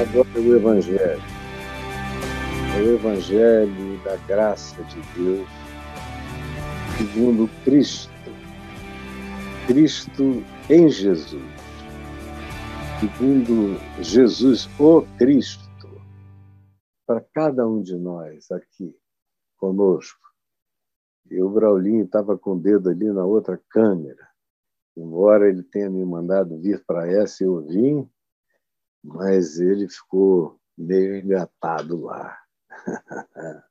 Agora o Evangelho. O Evangelho da graça de Deus, segundo Cristo. Cristo em Jesus. Segundo Jesus, o Cristo. Para cada um de nós aqui, conosco. E o Braulinho estava com o dedo ali na outra câmera. Embora ele tenha me mandado vir para essa, eu vim, mas ele ficou meio engatado lá.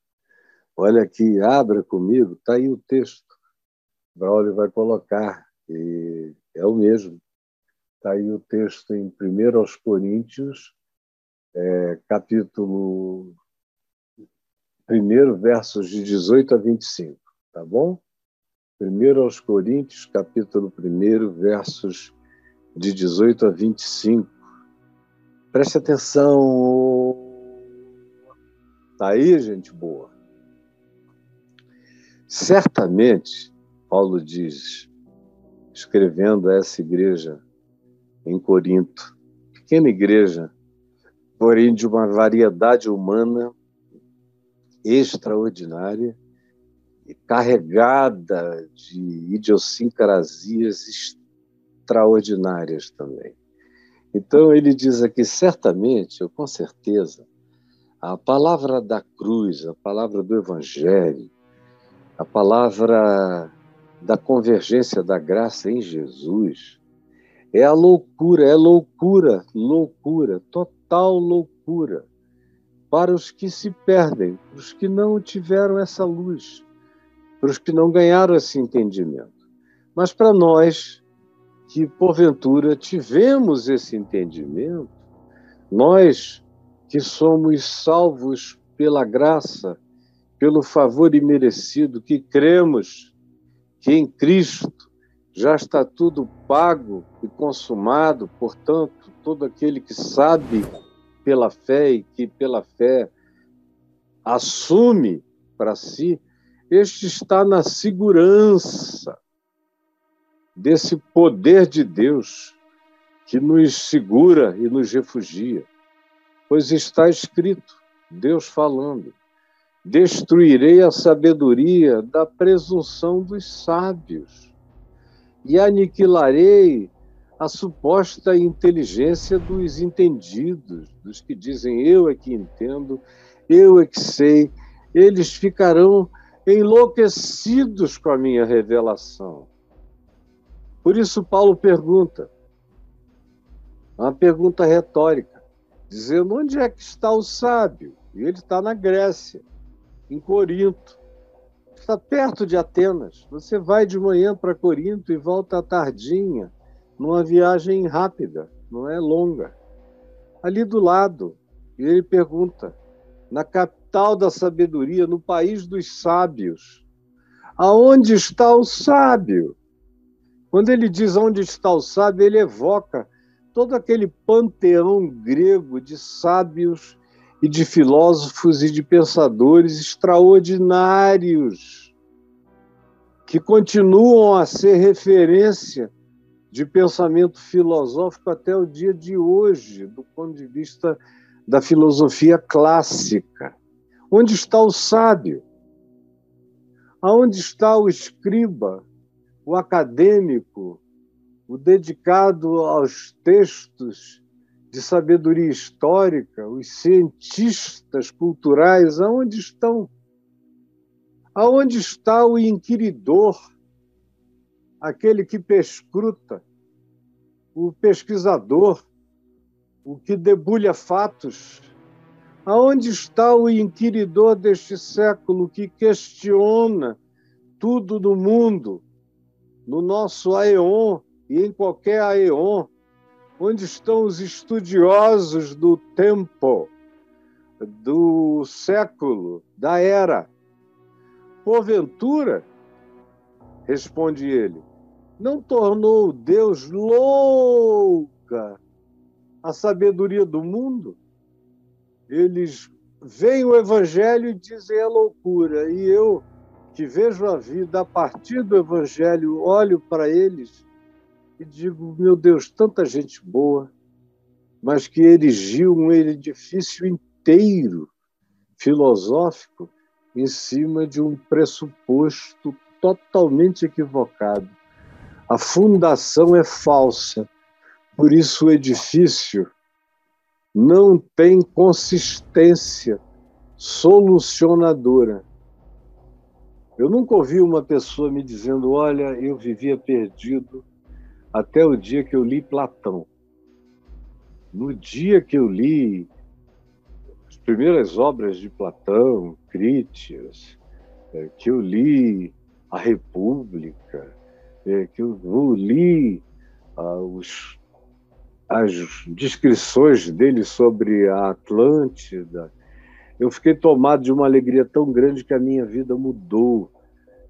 Olha aqui, abra comigo, está aí o texto. Braulio vai colocar, e é o mesmo. Está aí o texto em 1 aos Coríntios, é, capítulo 1, versos de 18 a 25, tá bom? 1 aos Coríntios, capítulo 1, versos de 18 a 25. Preste atenção. Tá aí, gente boa. Certamente, Paulo diz, escrevendo a essa igreja em Corinto, pequena igreja, porém de uma variedade humana extraordinária, carregada de idiosincrasias extraordinárias também. Então, ele diz aqui, certamente, ou com certeza, a palavra da cruz, a palavra do Evangelho, a palavra da convergência da graça em Jesus, é a loucura, é loucura, loucura, total loucura para os que se perdem, para os que não tiveram essa luz para os que não ganharam esse entendimento. Mas para nós, que porventura tivemos esse entendimento, nós que somos salvos pela graça, pelo favor imerecido, que cremos que em Cristo já está tudo pago e consumado, portanto, todo aquele que sabe pela fé e que pela fé assume para si este está na segurança desse poder de Deus que nos segura e nos refugia. Pois está escrito, Deus falando: Destruirei a sabedoria da presunção dos sábios e aniquilarei a suposta inteligência dos entendidos, dos que dizem eu é que entendo, eu é que sei. Eles ficarão enlouquecidos com a minha revelação. Por isso, Paulo pergunta, uma pergunta retórica, dizendo: onde é que está o sábio? E ele está na Grécia, em Corinto. Está perto de Atenas. Você vai de manhã para Corinto e volta à tardinha, numa viagem rápida, não é longa. Ali do lado. E ele pergunta: na capital da sabedoria, no país dos sábios. Aonde está o sábio? Quando ele diz onde está o sábio, ele evoca todo aquele panteão grego de sábios e de filósofos e de pensadores extraordinários que continuam a ser referência de pensamento filosófico até o dia de hoje, do ponto de vista da filosofia clássica. Onde está o sábio? Aonde está o escriba, o acadêmico, o dedicado aos textos de sabedoria histórica, os cientistas culturais, aonde estão? Aonde está o inquiridor, aquele que perscruta, o pesquisador, o que debulha fatos. Aonde está o inquiridor deste século que questiona tudo no mundo, no nosso aeon e em qualquer aeon? Onde estão os estudiosos do tempo, do século, da era? Porventura, responde ele, não tornou Deus louca a sabedoria do mundo, eles veem o evangelho e dizem é loucura. E eu, que vejo a vida a partir do evangelho, olho para eles e digo: meu Deus, tanta gente boa, mas que erigiu um edifício inteiro filosófico em cima de um pressuposto totalmente equivocado. A fundação é falsa, por isso o edifício não tem consistência solucionadora. Eu nunca ouvi uma pessoa me dizendo: Olha, eu vivia perdido até o dia que eu li Platão. No dia que eu li as primeiras obras de Platão, Críticas, é, que eu li A República, é, que eu li ah, os, as descrições dele sobre a Atlântida, eu fiquei tomado de uma alegria tão grande que a minha vida mudou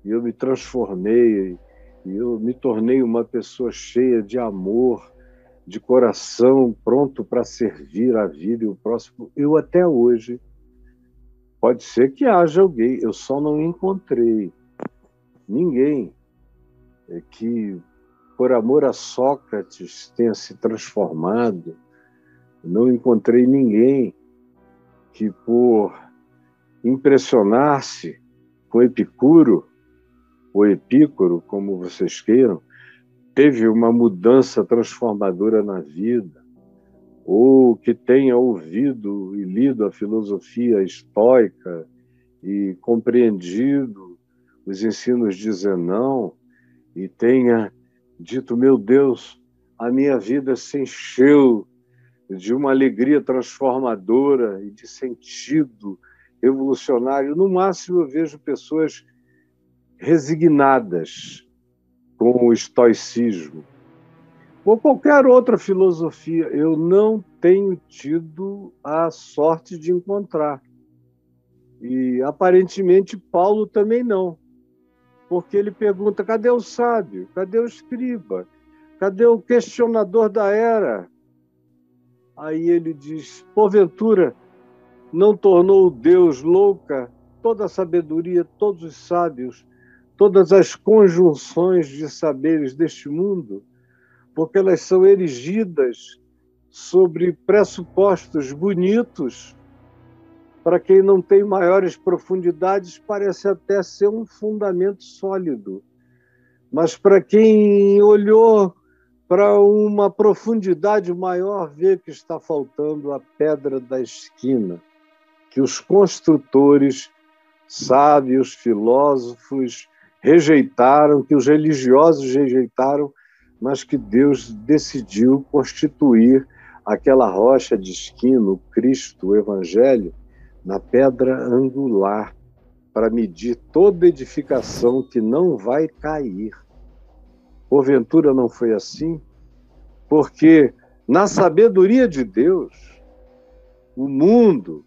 e eu me transformei e eu me tornei uma pessoa cheia de amor, de coração, pronto para servir a vida e o próximo. Eu até hoje, pode ser que haja alguém, eu só não encontrei ninguém é, que, por amor a Sócrates, tenha se transformado. Não encontrei ninguém que, por impressionar-se com Epicuro, ou Epícoro, como vocês queiram, teve uma mudança transformadora na vida, ou que tenha ouvido e lido a filosofia estoica e compreendido os ensinos de Zenão e tenha dito: Meu Deus, a minha vida se encheu de uma alegria transformadora e de sentido revolucionário. No máximo, eu vejo pessoas resignadas com o estoicismo ou qualquer outra filosofia. Eu não tenho tido a sorte de encontrar. E aparentemente Paulo também não. Porque ele pergunta: cadê o sábio? Cadê o escriba? Cadê o questionador da era? Aí ele diz: porventura não tornou Deus louca toda a sabedoria, todos os sábios todas as conjunções de saberes deste mundo, porque elas são erigidas sobre pressupostos bonitos. Para quem não tem maiores profundidades, parece até ser um fundamento sólido. Mas para quem olhou para uma profundidade maior, vê que está faltando a pedra da esquina, que os construtores, sábios, filósofos, rejeitaram, que os religiosos rejeitaram, mas que Deus decidiu constituir aquela rocha de esquina, o Cristo, o Evangelho, na pedra angular, para medir toda edificação que não vai cair. Porventura não foi assim? Porque na sabedoria de Deus, o mundo,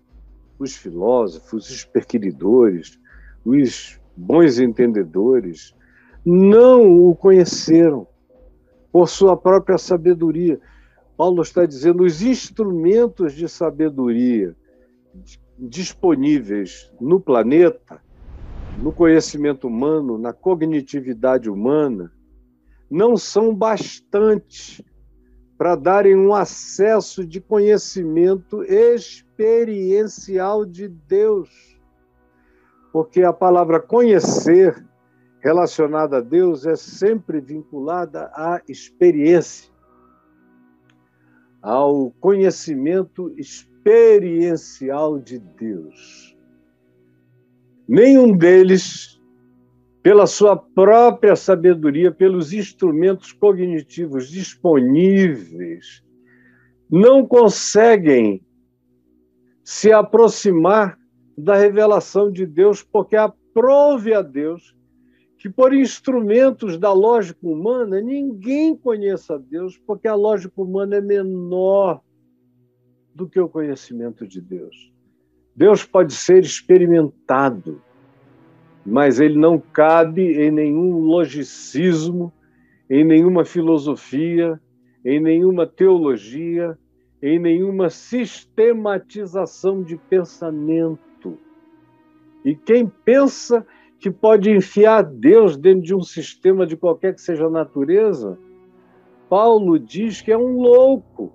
os filósofos, os perquiridores, os bons entendedores, não o conheceram por sua própria sabedoria. Paulo está dizendo os instrumentos de sabedoria disponíveis no planeta, no conhecimento humano, na cognitividade humana, não são bastantes para darem um acesso de conhecimento experiencial de Deus porque a palavra conhecer relacionada a Deus é sempre vinculada à experiência, ao conhecimento experiencial de Deus. Nenhum deles, pela sua própria sabedoria, pelos instrumentos cognitivos disponíveis, não conseguem se aproximar da revelação de Deus, porque aprove a Deus que, por instrumentos da lógica humana, ninguém conheça Deus, porque a lógica humana é menor do que o conhecimento de Deus. Deus pode ser experimentado, mas ele não cabe em nenhum logicismo, em nenhuma filosofia, em nenhuma teologia, em nenhuma sistematização de pensamento. E quem pensa que pode enfiar Deus dentro de um sistema de qualquer que seja a natureza, Paulo diz que é um louco.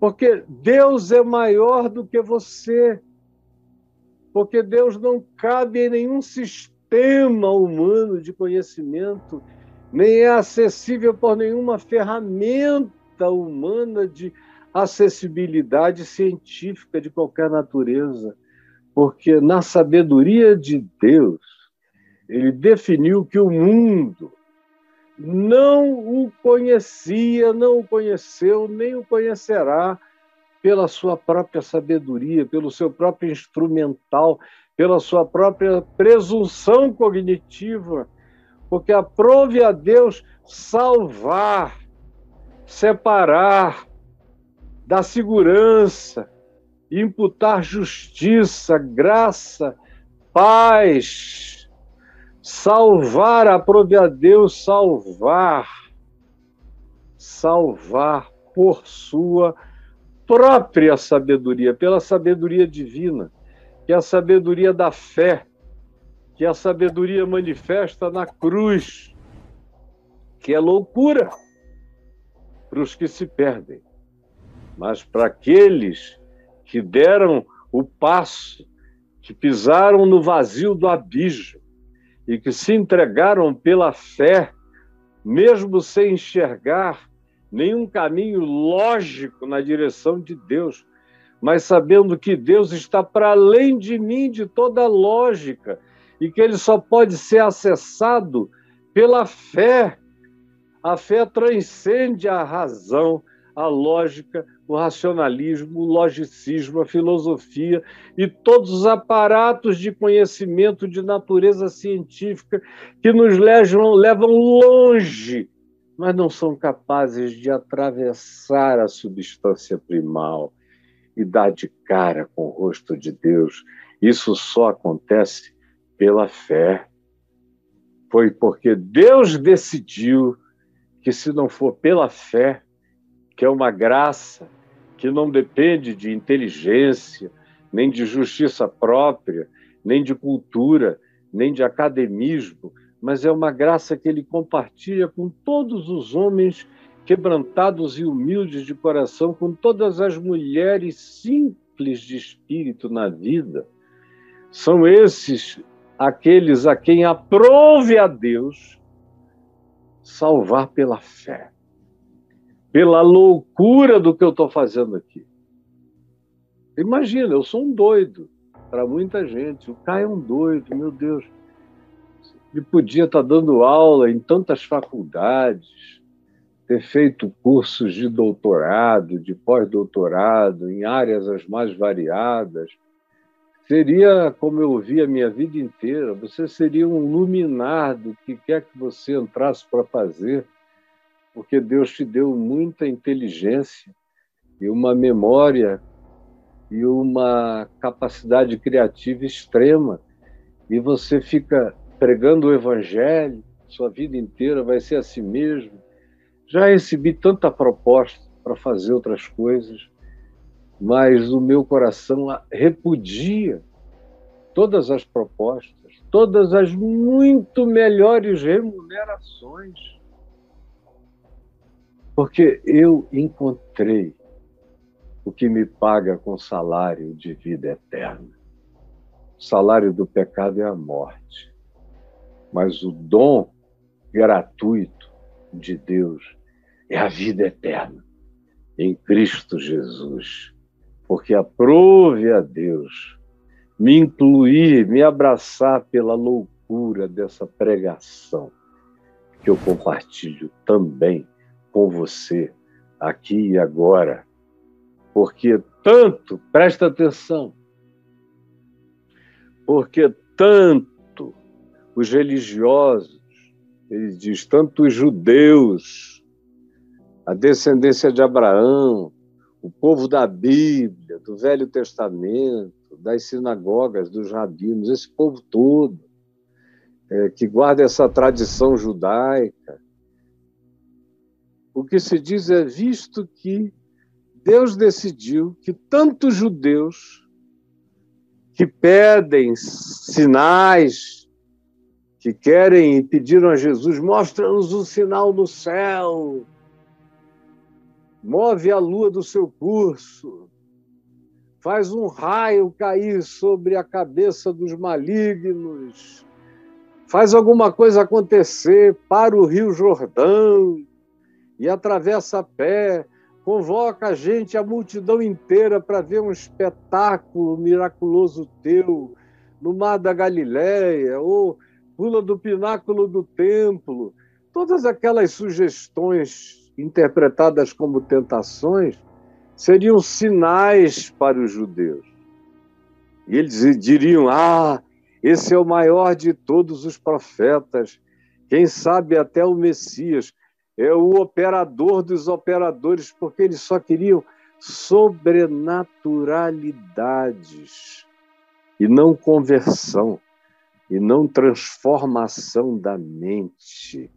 Porque Deus é maior do que você. Porque Deus não cabe em nenhum sistema humano de conhecimento, nem é acessível por nenhuma ferramenta humana de acessibilidade científica de qualquer natureza. Porque na sabedoria de Deus, ele definiu que o mundo não o conhecia, não o conheceu, nem o conhecerá pela sua própria sabedoria, pelo seu próprio instrumental, pela sua própria presunção cognitiva, porque aprove a Deus salvar, separar, dar segurança, imputar justiça, graça, paz, Salvar, aprove a Deus salvar, salvar por sua própria sabedoria, pela sabedoria divina, que é a sabedoria da fé, que é a sabedoria manifesta na cruz, que é loucura para os que se perdem, mas para aqueles que deram o passo, que pisaram no vazio do abismo, e que se entregaram pela fé, mesmo sem enxergar nenhum caminho lógico na direção de Deus, mas sabendo que Deus está para além de mim, de toda lógica, e que ele só pode ser acessado pela fé. A fé transcende a razão, a lógica, o racionalismo, o logicismo, a filosofia e todos os aparatos de conhecimento de natureza científica que nos levam, levam longe, mas não são capazes de atravessar a substância primal e dar de cara com o rosto de Deus. Isso só acontece pela fé. Foi porque Deus decidiu que, se não for pela fé, que é uma graça que não depende de inteligência, nem de justiça própria, nem de cultura, nem de academismo, mas é uma graça que ele compartilha com todos os homens quebrantados e humildes de coração, com todas as mulheres simples de espírito na vida. São esses aqueles a quem aprove a Deus salvar pela fé pela loucura do que eu estou fazendo aqui. Imagina, eu sou um doido para muita gente. O Caio é um doido, meu Deus. Ele podia estar tá dando aula em tantas faculdades, ter feito cursos de doutorado, de pós-doutorado, em áreas as mais variadas. Seria como eu vi a minha vida inteira, você seria um luminar do que quer que você entrasse para fazer porque Deus te deu muita inteligência e uma memória e uma capacidade criativa extrema. E você fica pregando o evangelho, sua vida inteira vai ser assim mesmo. Já recebi tanta proposta para fazer outras coisas, mas o meu coração repudia todas as propostas, todas as muito melhores remunerações porque eu encontrei o que me paga com salário de vida eterna. O salário do pecado é a morte, mas o dom gratuito de Deus é a vida eterna em Cristo Jesus. Porque aprove a Deus me incluir, me abraçar pela loucura dessa pregação que eu compartilho também com você, aqui e agora. Porque tanto, presta atenção, porque tanto os religiosos, ele diz, tanto os judeus, a descendência de Abraão, o povo da Bíblia, do Velho Testamento, das sinagogas, dos rabinos, esse povo todo, é, que guarda essa tradição judaica, o que se diz é visto que Deus decidiu que tantos judeus que pedem sinais, que querem e pediram a Jesus, mostra-nos um sinal no céu. move a lua do seu curso, faz um raio cair sobre a cabeça dos malignos, faz alguma coisa acontecer para o Rio Jordão e atravessa a pé, convoca a gente, a multidão inteira, para ver um espetáculo miraculoso teu no Mar da Galileia, ou pula do pináculo do templo. Todas aquelas sugestões interpretadas como tentações, seriam sinais para os judeus. E eles diriam: Ah, esse é o maior de todos os profetas, quem sabe até o Messias, é o operador dos operadores, porque eles só queriam sobrenaturalidades e não conversão, e não transformação da mente,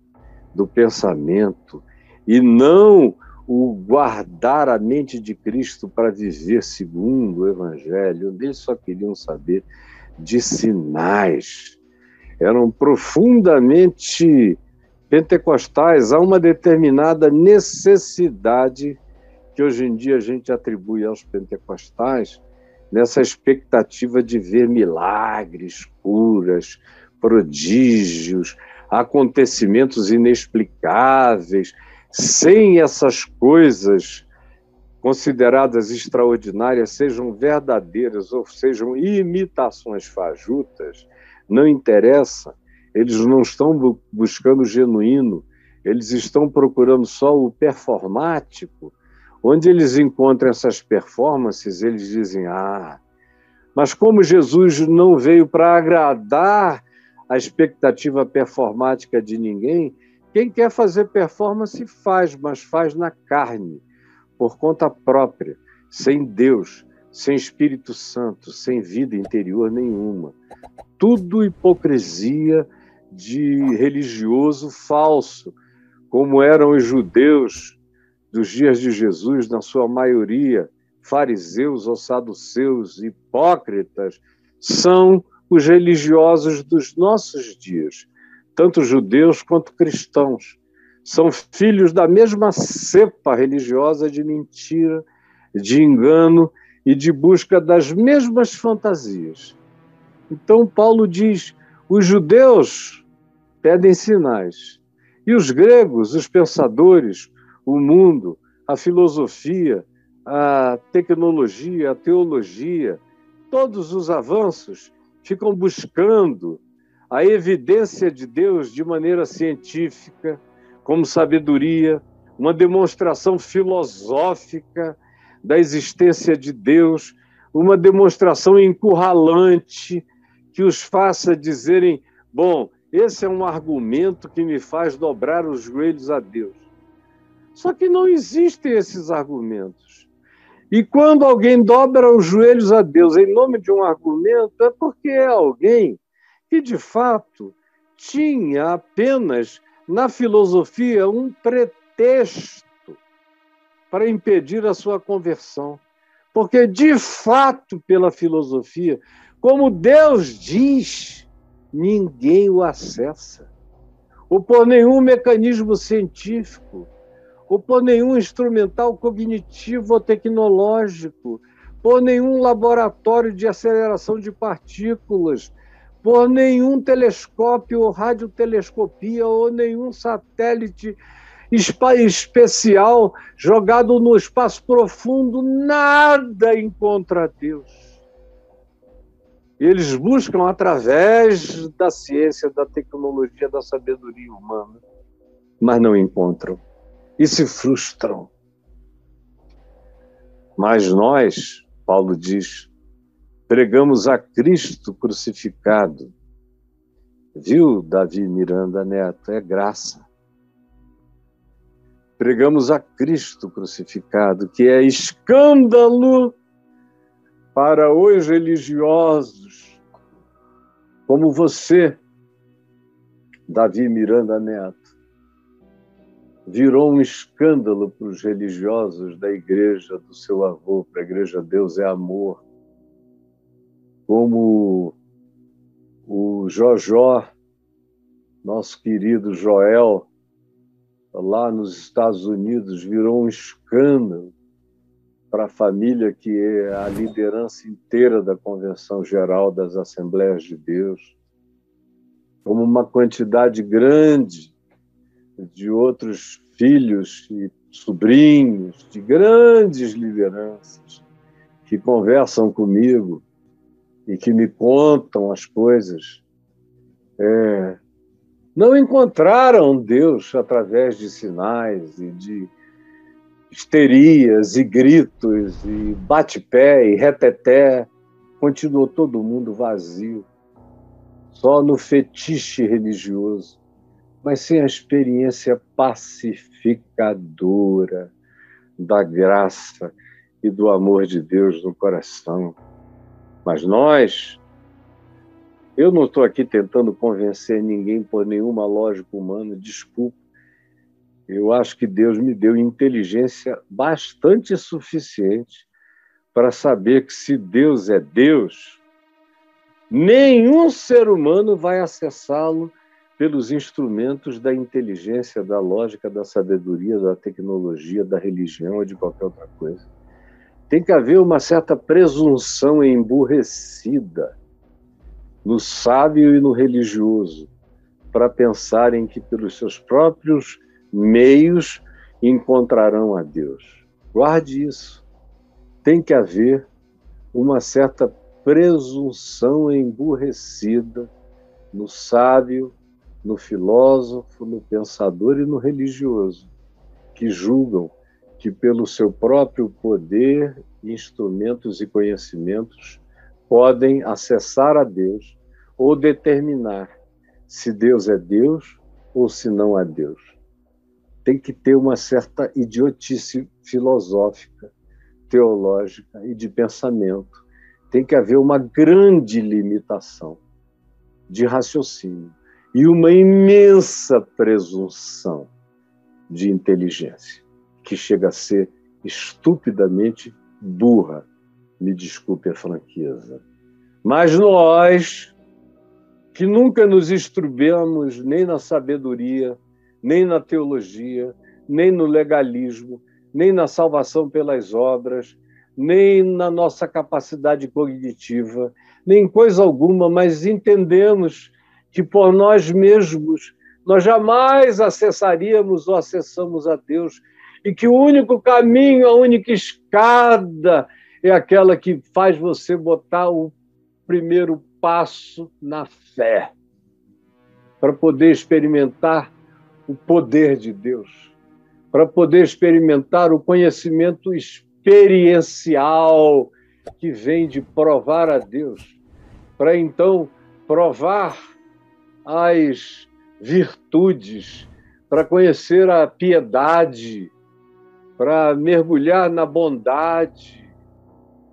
do pensamento e não o guardar a mente de Cristo para viver segundo o Evangelho. Eles só queriam saber de sinais. Eram profundamente pentecostais a uma determinada necessidade que hoje em dia a gente atribui aos pentecostais, nessa expectativa de ver milagres, curas, prodígios, acontecimentos inexplicáveis, sem essas coisas consideradas extraordinárias sejam verdadeiras ou sejam imitações fajutas, não interessa. Eles não estão buscando o genuíno, eles estão procurando só o performático. Onde eles encontram essas performances, eles dizem: Ah, mas como Jesus não veio para agradar a expectativa performática de ninguém, quem quer fazer performance faz, mas faz na carne, por conta própria, sem Deus, sem Espírito Santo, sem vida interior nenhuma. Tudo hipocrisia de religioso falso, como eram os judeus dos dias de Jesus, na sua maioria, fariseus ou saduceus, hipócritas, são os religiosos dos nossos dias tanto judeus quanto cristãos. São filhos da mesma cepa religiosa de mentira, de engano e de busca das mesmas fantasias. Então, Paulo diz: os judeus pedem sinais, e os gregos, os pensadores, o mundo, a filosofia, a tecnologia, a teologia, todos os avanços ficam buscando a evidência de Deus de maneira científica, como sabedoria, uma demonstração filosófica da existência de Deus, uma demonstração encurralante que os faça dizerem: bom, esse é um argumento que me faz dobrar os joelhos a Deus. Só que não existem esses argumentos. E quando alguém dobra os joelhos a Deus em nome de um argumento, é porque é alguém que, de fato, tinha apenas na filosofia um pretexto para impedir a sua conversão. Porque, de fato, pela filosofia, como Deus diz, ninguém o acessa. Ou por nenhum mecanismo científico, ou por nenhum instrumental cognitivo ou tecnológico, por nenhum laboratório de aceleração de partículas, por nenhum telescópio ou radiotelescopia ou nenhum satélite especial jogado no espaço profundo, nada encontra Deus. Eles buscam através da ciência, da tecnologia, da sabedoria humana, mas não encontram e se frustram. Mas nós, Paulo diz, pregamos a Cristo crucificado. Viu, Davi Miranda Neto? É graça. Pregamos a Cristo crucificado, que é escândalo para os religiosos, como você, Davi Miranda Neto. Virou um escândalo para os religiosos da igreja do seu avô, para a igreja Deus é amor como o Jojó, nosso querido Joel, lá nos Estados Unidos virou um escândalo para a família que é a liderança inteira da Convenção Geral das Assembleias de Deus, como uma quantidade grande de outros filhos e sobrinhos de grandes lideranças que conversam comigo e que me contam as coisas, é, não encontraram Deus através de sinais e de histerias e gritos e bate-pé e reteté. Continuou todo mundo vazio, só no fetiche religioso, mas sem a experiência pacificadora da graça e do amor de Deus no coração. Mas nós, eu não estou aqui tentando convencer ninguém por nenhuma lógica humana, desculpa. Eu acho que Deus me deu inteligência bastante suficiente para saber que se Deus é Deus, nenhum ser humano vai acessá-lo pelos instrumentos da inteligência, da lógica, da sabedoria, da tecnologia, da religião ou de qualquer outra coisa. Tem que haver uma certa presunção emburrecida no sábio e no religioso para pensarem que pelos seus próprios meios encontrarão a Deus. Guarde isso. Tem que haver uma certa presunção emburrecida no sábio, no filósofo, no pensador e no religioso, que julgam que, pelo seu próprio poder, instrumentos e conhecimentos, podem acessar a Deus ou determinar se Deus é Deus ou se não é Deus. Tem que ter uma certa idiotice filosófica, teológica e de pensamento. Tem que haver uma grande limitação de raciocínio e uma imensa presunção de inteligência que chega a ser estupidamente burra. Me desculpe a franqueza. Mas nós, que nunca nos instruímos nem na sabedoria, nem na teologia, nem no legalismo, nem na salvação pelas obras, nem na nossa capacidade cognitiva, nem coisa alguma, mas entendemos que por nós mesmos nós jamais acessaríamos ou acessamos a Deus e que o único caminho, a única escada é aquela que faz você botar o primeiro passo na fé, para poder experimentar o poder de Deus, para poder experimentar o conhecimento experiencial que vem de provar a Deus, para então provar as virtudes, para conhecer a piedade, para mergulhar na bondade,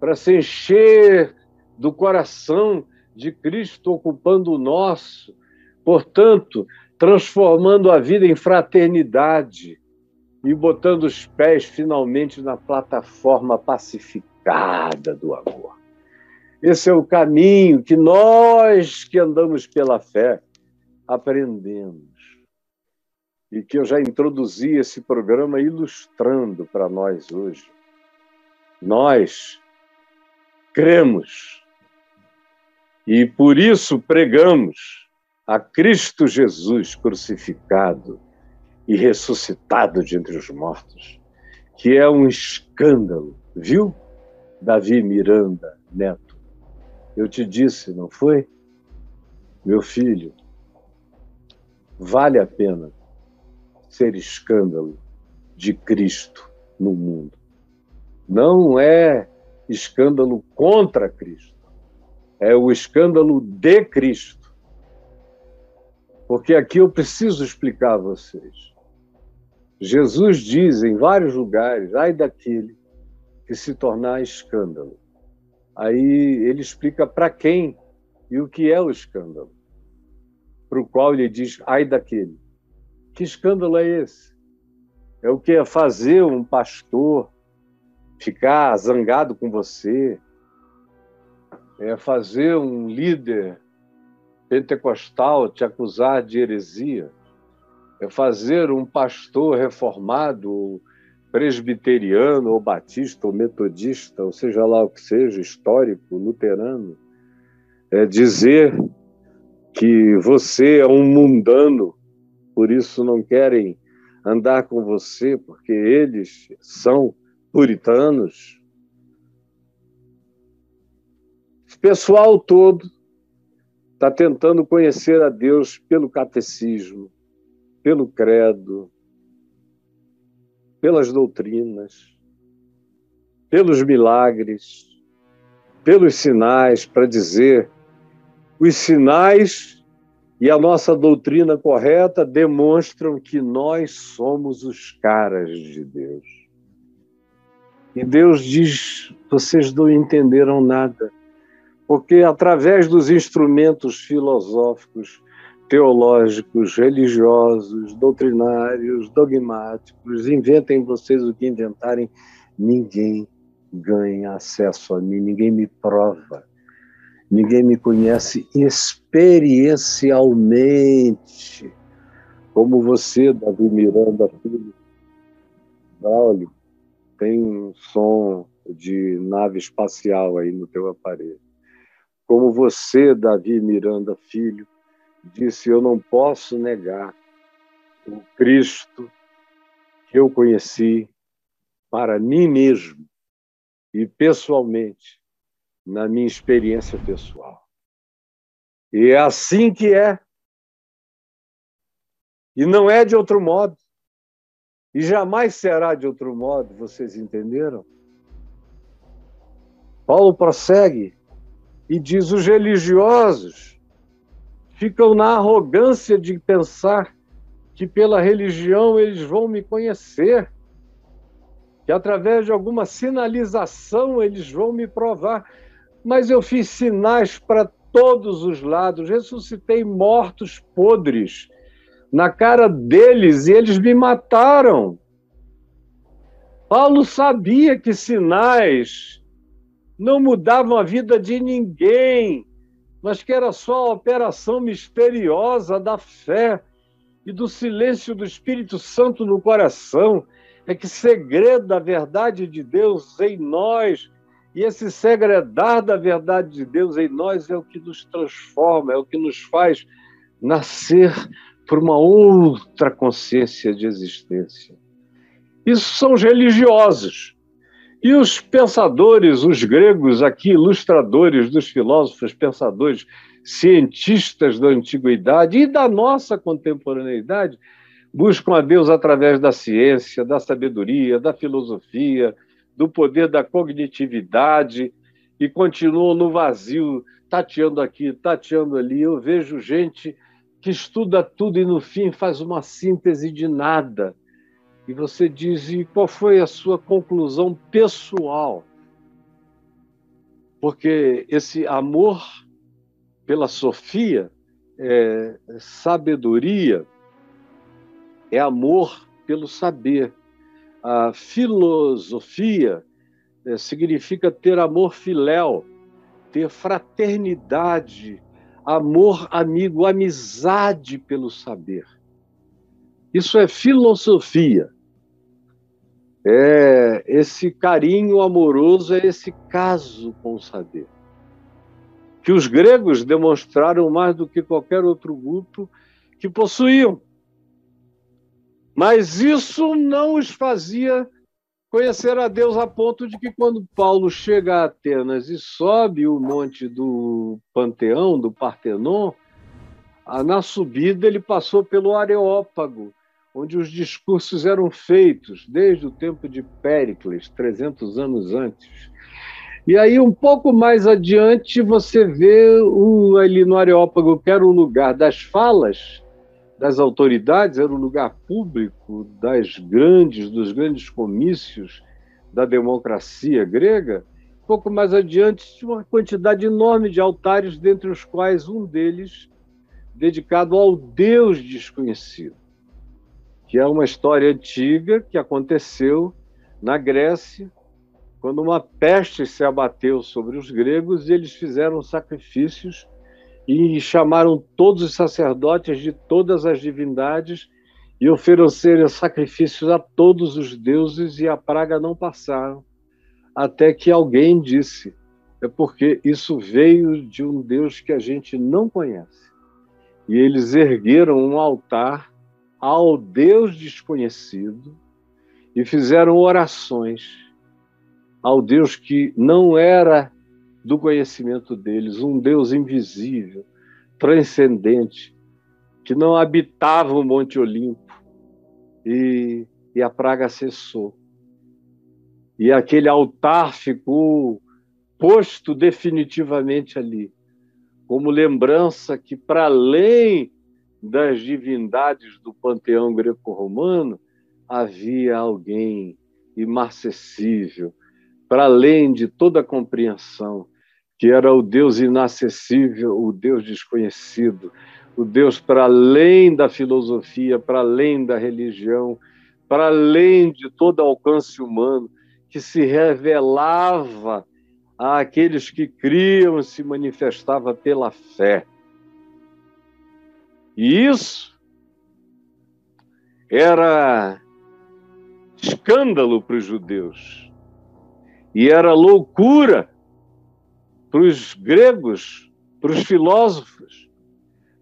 para se encher do coração de Cristo ocupando o nosso, portanto, transformando a vida em fraternidade e botando os pés finalmente na plataforma pacificada do amor. Esse é o caminho que nós que andamos pela fé aprendemos e que eu já introduzi esse programa ilustrando para nós hoje. Nós cremos e por isso pregamos a Cristo Jesus crucificado e ressuscitado de entre os mortos, que é um escândalo, viu? Davi Miranda Neto. Eu te disse, não foi? Meu filho, vale a pena ser escândalo de Cristo no mundo. Não é escândalo contra Cristo, é o escândalo de Cristo. Porque aqui eu preciso explicar a vocês. Jesus diz em vários lugares: ai daquele que se tornar escândalo. Aí ele explica para quem e o que é o escândalo. Para o qual ele diz: ai daquele que escândalo é esse? É o que é fazer um pastor ficar zangado com você? É fazer um líder pentecostal te acusar de heresia? é fazer um pastor reformado, presbiteriano, ou batista, ou metodista, ou seja lá o que seja, histórico, luterano, é dizer que você é um mundano, por isso não querem andar com você, porque eles são puritanos. O pessoal todo está tentando conhecer a Deus pelo catecismo, pelo credo, pelas doutrinas, pelos milagres, pelos sinais, para dizer os sinais e a nossa doutrina correta demonstram que nós somos os caras de Deus. E Deus diz: vocês não entenderam nada, porque através dos instrumentos filosóficos teológicos, religiosos, doutrinários, dogmáticos, inventem vocês o que inventarem, ninguém ganha acesso a mim, ninguém me prova, ninguém me conhece experiencialmente, como você, Davi Miranda Filho. Braulio, tem um som de nave espacial aí no teu aparelho. Como você, Davi Miranda Filho, disse: Eu não posso negar o Cristo que eu conheci para mim mesmo e pessoalmente, na minha experiência pessoal. E é assim que é. E não é de outro modo. E jamais será de outro modo, vocês entenderam? Paulo prossegue e diz: os religiosos ficam na arrogância de pensar que pela religião eles vão me conhecer, que através de alguma sinalização eles vão me provar. Mas eu fiz sinais para todos os lados, ressuscitei mortos podres na cara deles e eles me mataram. Paulo sabia que sinais não mudavam a vida de ninguém mas que era só a operação misteriosa da fé e do silêncio do Espírito Santo no coração, é que segredo da verdade de Deus em nós, e esse segredar da verdade de Deus em nós é o que nos transforma, é o que nos faz nascer por uma outra consciência de existência. Isso são os religiosos. E os pensadores, os gregos aqui, ilustradores dos filósofos, pensadores, cientistas da antiguidade e da nossa contemporaneidade, buscam a Deus através da ciência, da sabedoria, da filosofia, do poder da cognitividade e continuam no vazio, tateando aqui, tateando ali. Eu vejo gente que estuda tudo e no fim faz uma síntese de nada e você diz: e qual foi a sua conclusão pessoal? Porque esse amor pela Sofia é sabedoria, é amor pelo saber. A filosofia é, significa ter amor filéu, ter fraternidade, amor amigo, amizade pelo saber. Isso é filosofia. É esse carinho amoroso, é esse caso com o saber. Que os gregos demonstraram mais do que qualquer outro grupo que possuíam. Mas isso não os fazia conhecer a Deus a ponto de que quando Paulo chega a Atenas e sobe o monte do Panteão, do Partenon, na subida ele passou pelo Areópago, onde os discursos eram feitos desde o tempo de Péricles, 300 anos antes. E aí, um pouco mais adiante, você vê o, ali no Areópago, que era o lugar das falas das autoridades, era o lugar público das grandes, dos grandes comícios da democracia grega. Um pouco mais adiante, tinha uma quantidade enorme de altares, dentre os quais um deles dedicado ao Deus desconhecido que é uma história antiga que aconteceu na Grécia, quando uma peste se abateu sobre os gregos e eles fizeram sacrifícios e chamaram todos os sacerdotes de todas as divindades e ofereceram sacrifícios a todos os deuses e a praga não passaram. Até que alguém disse: é porque isso veio de um Deus que a gente não conhece. E eles ergueram um altar ao Deus desconhecido e fizeram orações ao Deus que não era do conhecimento deles, um Deus invisível, transcendente, que não habitava o Monte Olimpo. E, e a praga cessou. E aquele altar ficou posto definitivamente ali, como lembrança que, para além das divindades do panteão greco-romano, havia alguém imarcessível, para além de toda a compreensão, que era o Deus inacessível, o Deus desconhecido, o Deus para além da filosofia, para além da religião, para além de todo alcance humano, que se revelava àqueles que criam, se manifestava pela fé. E isso era escândalo para os judeus. E era loucura para os gregos, para os filósofos.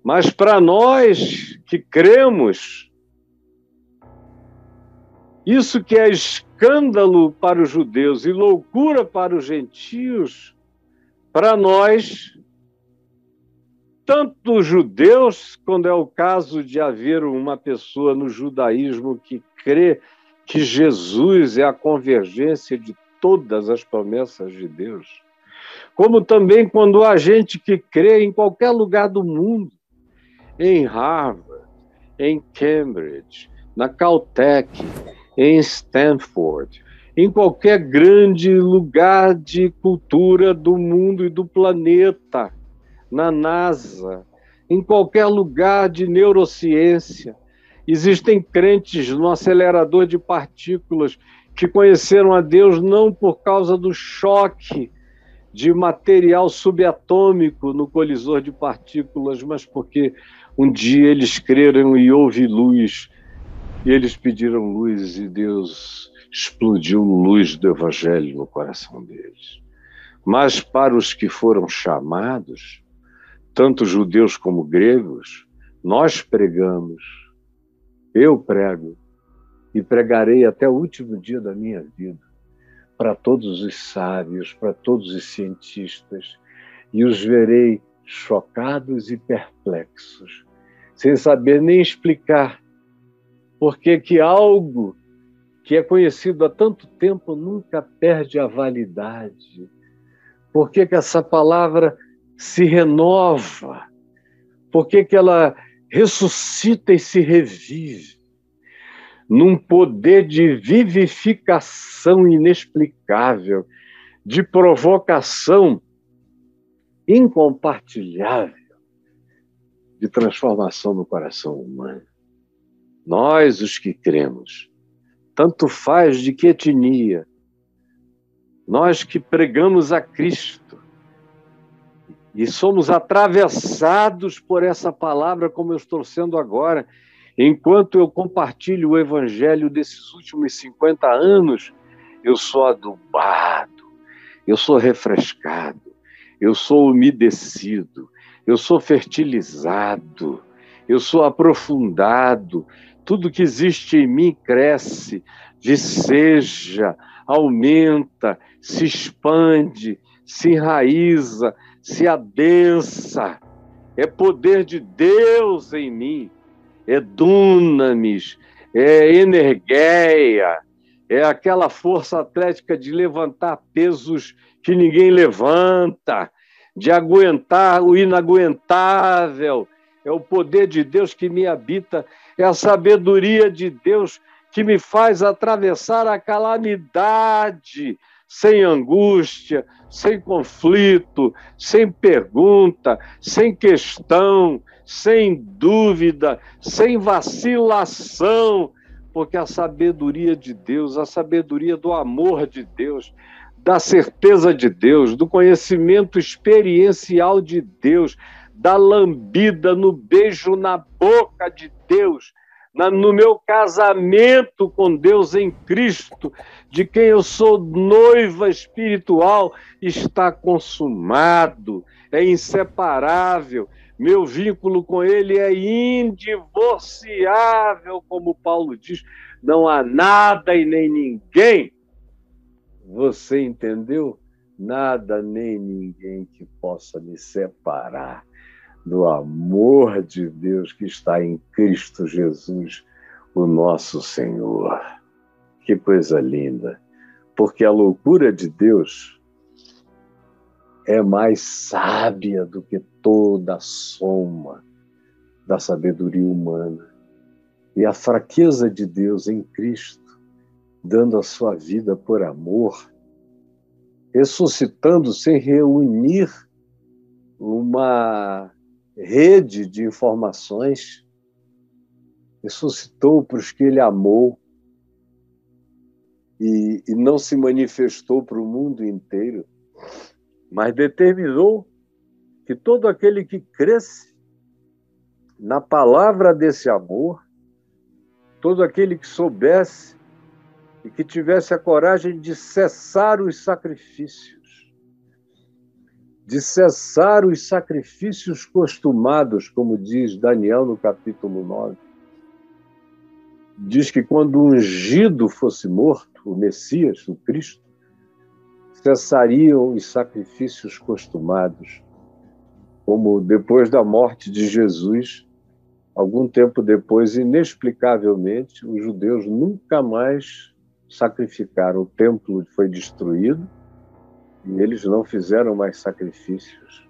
Mas para nós que cremos, isso que é escândalo para os judeus e loucura para os gentios, para nós, tanto judeus, quando é o caso de haver uma pessoa no judaísmo que crê que Jesus é a convergência de todas as promessas de Deus, como também quando há gente que crê em qualquer lugar do mundo, em Harvard, em Cambridge, na Caltech, em Stanford, em qualquer grande lugar de cultura do mundo e do planeta, na NASA, em qualquer lugar de neurociência. Existem crentes no acelerador de partículas que conheceram a Deus não por causa do choque de material subatômico no colisor de partículas, mas porque um dia eles creram e houve luz, e eles pediram luz e Deus explodiu luz do evangelho no coração deles. Mas para os que foram chamados, tanto judeus como gregos, nós pregamos, eu prego e pregarei até o último dia da minha vida para todos os sábios, para todos os cientistas, e os verei chocados e perplexos, sem saber nem explicar por que que algo que é conhecido há tanto tempo nunca perde a validade. Por que, que essa palavra se renova? Por que, que ela ressuscita e se revive? Num poder de vivificação inexplicável, de provocação incompartilhável, de transformação no coração humano. Nós, os que cremos, tanto faz de que etnia, nós que pregamos a Cristo e somos atravessados por essa palavra, como eu estou sendo agora, enquanto eu compartilho o evangelho desses últimos 50 anos, eu sou adubado, eu sou refrescado, eu sou umedecido, eu sou fertilizado, eu sou aprofundado, tudo que existe em mim cresce, viceja, aumenta, se expande, se enraiza, se adensa. É poder de Deus em mim, é dunamis, é energeia, é aquela força atlética de levantar pesos que ninguém levanta, de aguentar o inaguentável. É o poder de Deus que me habita é a sabedoria de Deus que me faz atravessar a calamidade sem angústia, sem conflito, sem pergunta, sem questão, sem dúvida, sem vacilação, porque a sabedoria de Deus, a sabedoria do amor de Deus, da certeza de Deus, do conhecimento experiencial de Deus, da lambida no beijo na boca de Deus, na, no meu casamento com Deus em Cristo, de quem eu sou noiva espiritual, está consumado, é inseparável. Meu vínculo com Ele é indivorciável, como Paulo diz. Não há nada e nem ninguém. Você entendeu? Nada nem ninguém que possa me separar do amor de Deus que está em Cristo Jesus, o nosso Senhor. Que coisa linda! Porque a loucura de Deus é mais sábia do que toda a soma da sabedoria humana. E a fraqueza de Deus em Cristo, dando a sua vida por amor, ressuscitando sem reunir uma rede de informações, ressuscitou para os que ele amou e, e não se manifestou para o mundo inteiro, mas determinou que todo aquele que cresce na palavra desse amor, todo aquele que soubesse e que tivesse a coragem de cessar os sacrifícios, de cessar os sacrifícios costumados, como diz Daniel no capítulo 9. Diz que quando o ungido fosse morto, o Messias, o Cristo, cessariam os sacrifícios costumados, como depois da morte de Jesus, algum tempo depois, inexplicavelmente, os judeus nunca mais sacrificaram. O templo foi destruído e eles não fizeram mais sacrifícios.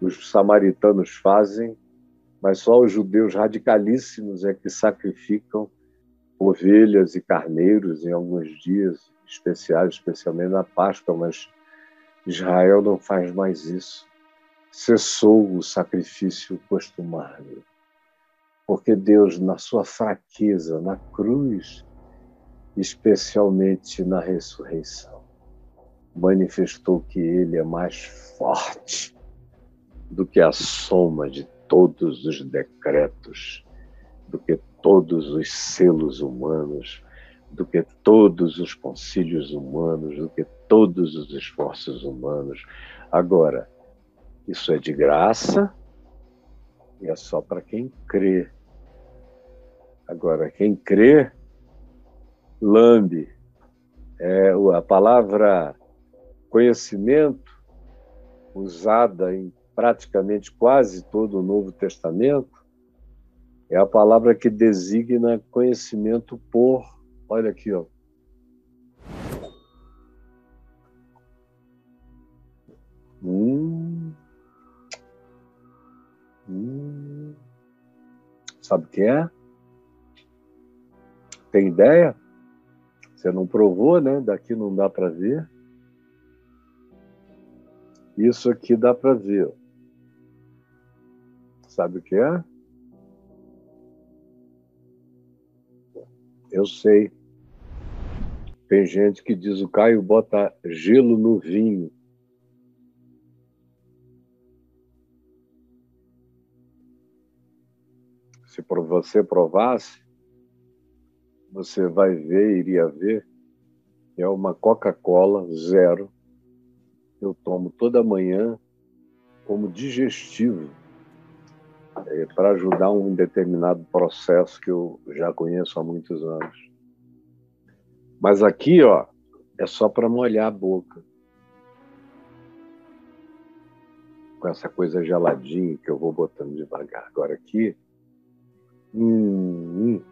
Os samaritanos fazem, mas só os judeus radicalíssimos é que sacrificam ovelhas e carneiros em alguns dias especiais, especialmente na Páscoa, mas Israel não faz mais isso. Cessou o sacrifício costumado. Porque Deus, na sua fraqueza, na cruz, especialmente na ressurreição, manifestou que ele é mais forte do que a soma de todos os decretos, do que todos os selos humanos, do que todos os concílios humanos, do que todos os esforços humanos. Agora, isso é de graça e é só para quem crê. Agora, quem crê, lambe. É, a palavra conhecimento, usada em praticamente quase todo o Novo Testamento, é a palavra que designa conhecimento por, olha aqui, ó. Hum, hum, sabe o que é? Tem ideia? Você não provou, né? Daqui não dá para ver. Isso aqui dá para ver. Sabe o que é? Eu sei. Tem gente que diz o Caio bota gelo no vinho. Se você provasse, você vai ver, iria ver, é uma Coca-Cola zero eu tomo toda manhã como digestivo é, para ajudar um determinado processo que eu já conheço há muitos anos. Mas aqui, ó, é só para molhar a boca. Com essa coisa geladinha que eu vou botando devagar. Agora aqui. Hum, hum.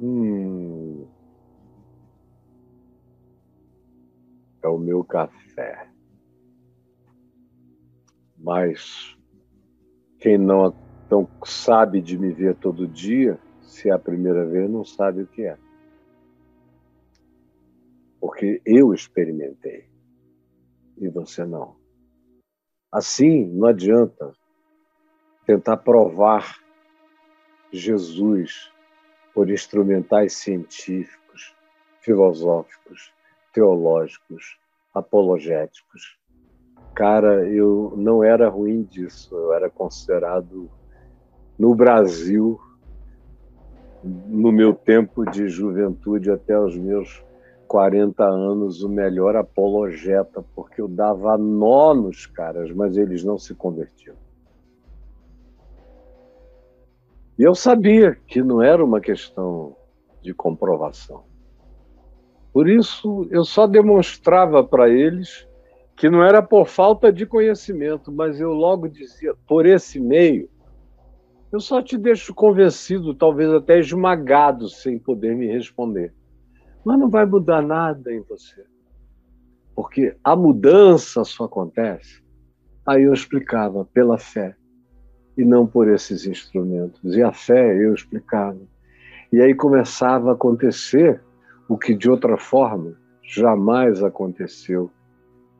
Hum. É o meu café. Mas quem não, não sabe de me ver todo dia, se é a primeira vez, não sabe o que é. Porque eu experimentei e você não. Assim, não adianta tentar provar Jesus por instrumentais científicos, filosóficos, teológicos, apologéticos. Cara, eu não era ruim disso, eu era considerado no Brasil, no meu tempo de juventude até os meus 40 anos, o melhor apologeta, porque eu dava nó nos caras, mas eles não se convertiam. E eu sabia que não era uma questão de comprovação. Por isso, eu só demonstrava para eles que não era por falta de conhecimento, mas eu logo dizia, por esse meio, eu só te deixo convencido, talvez até esmagado, sem poder me responder. Mas não vai mudar nada em você. Porque a mudança só acontece. Aí eu explicava, pela fé, e não por esses instrumentos. E a fé eu explicava. E aí começava a acontecer o que de outra forma jamais aconteceu.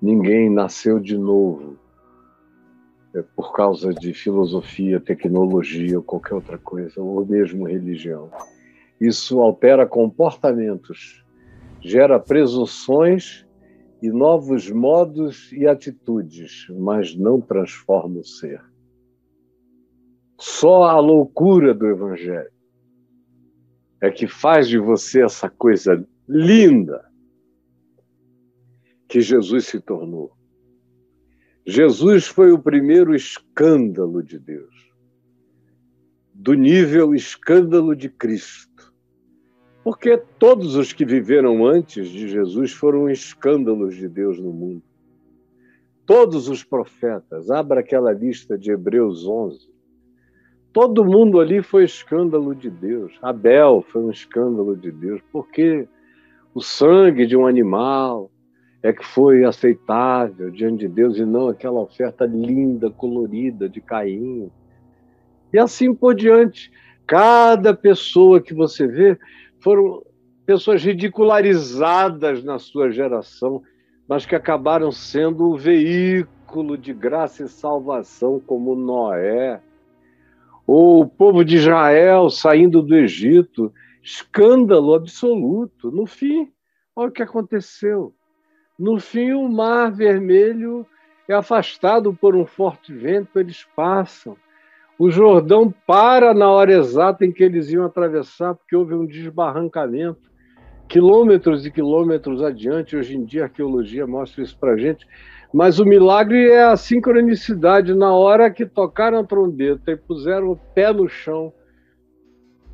Ninguém nasceu de novo é, por causa de filosofia, tecnologia ou qualquer outra coisa, ou mesmo religião. Isso altera comportamentos, gera presunções e novos modos e atitudes, mas não transforma o ser. Só a loucura do Evangelho é que faz de você essa coisa linda que Jesus se tornou. Jesus foi o primeiro escândalo de Deus, do nível escândalo de Cristo. Porque todos os que viveram antes de Jesus foram escândalos de Deus no mundo. Todos os profetas, abra aquela lista de Hebreus 11, Todo mundo ali foi escândalo de Deus. Abel foi um escândalo de Deus, porque o sangue de um animal é que foi aceitável diante de Deus e não aquela oferta linda, colorida de Caim. E assim por diante. Cada pessoa que você vê foram pessoas ridicularizadas na sua geração, mas que acabaram sendo o veículo de graça e salvação, como Noé, o povo de Israel saindo do Egito, escândalo absoluto. No fim, olha o que aconteceu. No fim, o mar vermelho é afastado por um forte vento, eles passam. O Jordão para na hora exata em que eles iam atravessar, porque houve um desbarrancamento. Quilômetros e quilômetros adiante, hoje em dia a arqueologia mostra isso para a gente, mas o milagre é a sincronicidade na hora que tocaram a trombeta e puseram o pé no chão,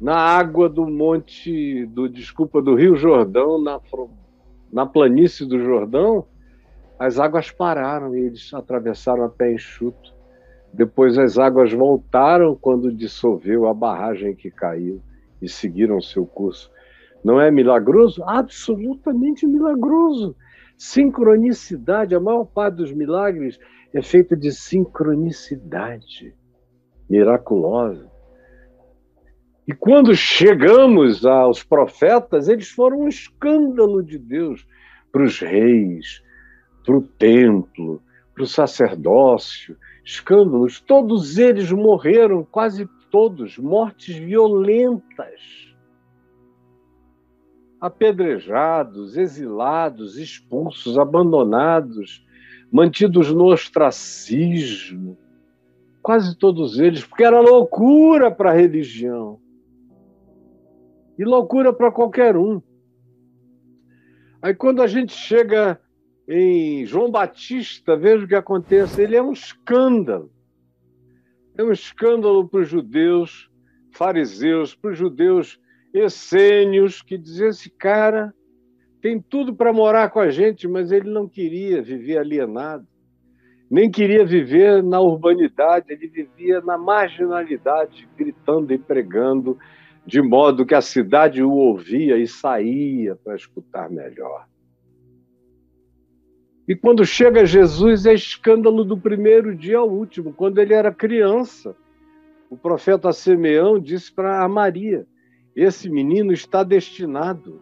na água do monte, do desculpa, do Rio Jordão, na, na planície do Jordão, as águas pararam e eles atravessaram a pé enxuto. Depois as águas voltaram quando dissolveu a barragem que caiu e seguiram seu curso. Não é milagroso? Absolutamente milagroso. Sincronicidade, a maior parte dos milagres é feita de sincronicidade miraculosa. E quando chegamos aos profetas, eles foram um escândalo de Deus para os reis, para o templo, para o sacerdócio, escândalos. Todos eles morreram, quase todos, mortes violentas apedrejados, exilados, expulsos, abandonados, mantidos no ostracismo. Quase todos eles, porque era loucura para a religião. E loucura para qualquer um. Aí quando a gente chega em João Batista, veja o que acontece, ele é um escândalo. É um escândalo para os judeus, fariseus, para os judeus essênios que diziam: esse cara tem tudo para morar com a gente, mas ele não queria viver alienado, nem queria viver na urbanidade, ele vivia na marginalidade, gritando e pregando, de modo que a cidade o ouvia e saía para escutar melhor. E quando chega Jesus, é escândalo do primeiro dia ao último. Quando ele era criança, o profeta Simeão disse para Maria: esse menino está destinado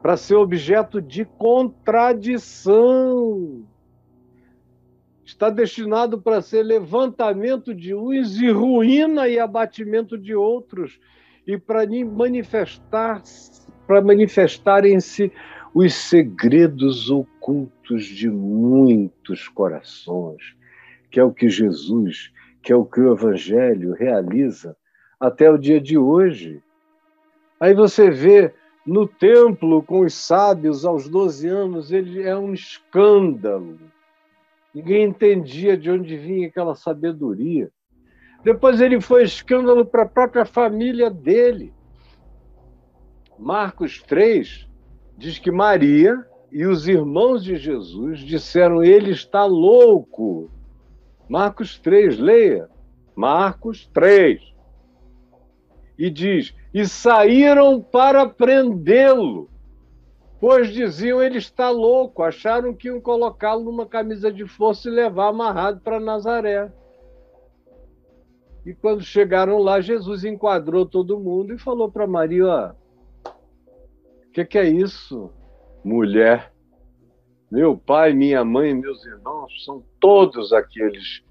para ser objeto de contradição. Está destinado para ser levantamento de uns e ruína e abatimento de outros, e para manifestar para manifestarem-se os segredos ocultos de muitos corações, que é o que Jesus que é o que o Evangelho realiza até o dia de hoje. Aí você vê no templo com os sábios aos 12 anos, ele é um escândalo. Ninguém entendia de onde vinha aquela sabedoria. Depois ele foi escândalo para a própria família dele. Marcos 3 diz que Maria e os irmãos de Jesus disseram: Ele está louco. Marcos 3, leia. Marcos 3. E diz: E saíram para prendê-lo, pois diziam: Ele está louco. Acharam que iam colocá-lo numa camisa de força e levar amarrado para Nazaré. E quando chegaram lá, Jesus enquadrou todo mundo e falou para Maria: O que, que é isso? mulher. Meu pai, minha mãe meus irmãos são todos aqueles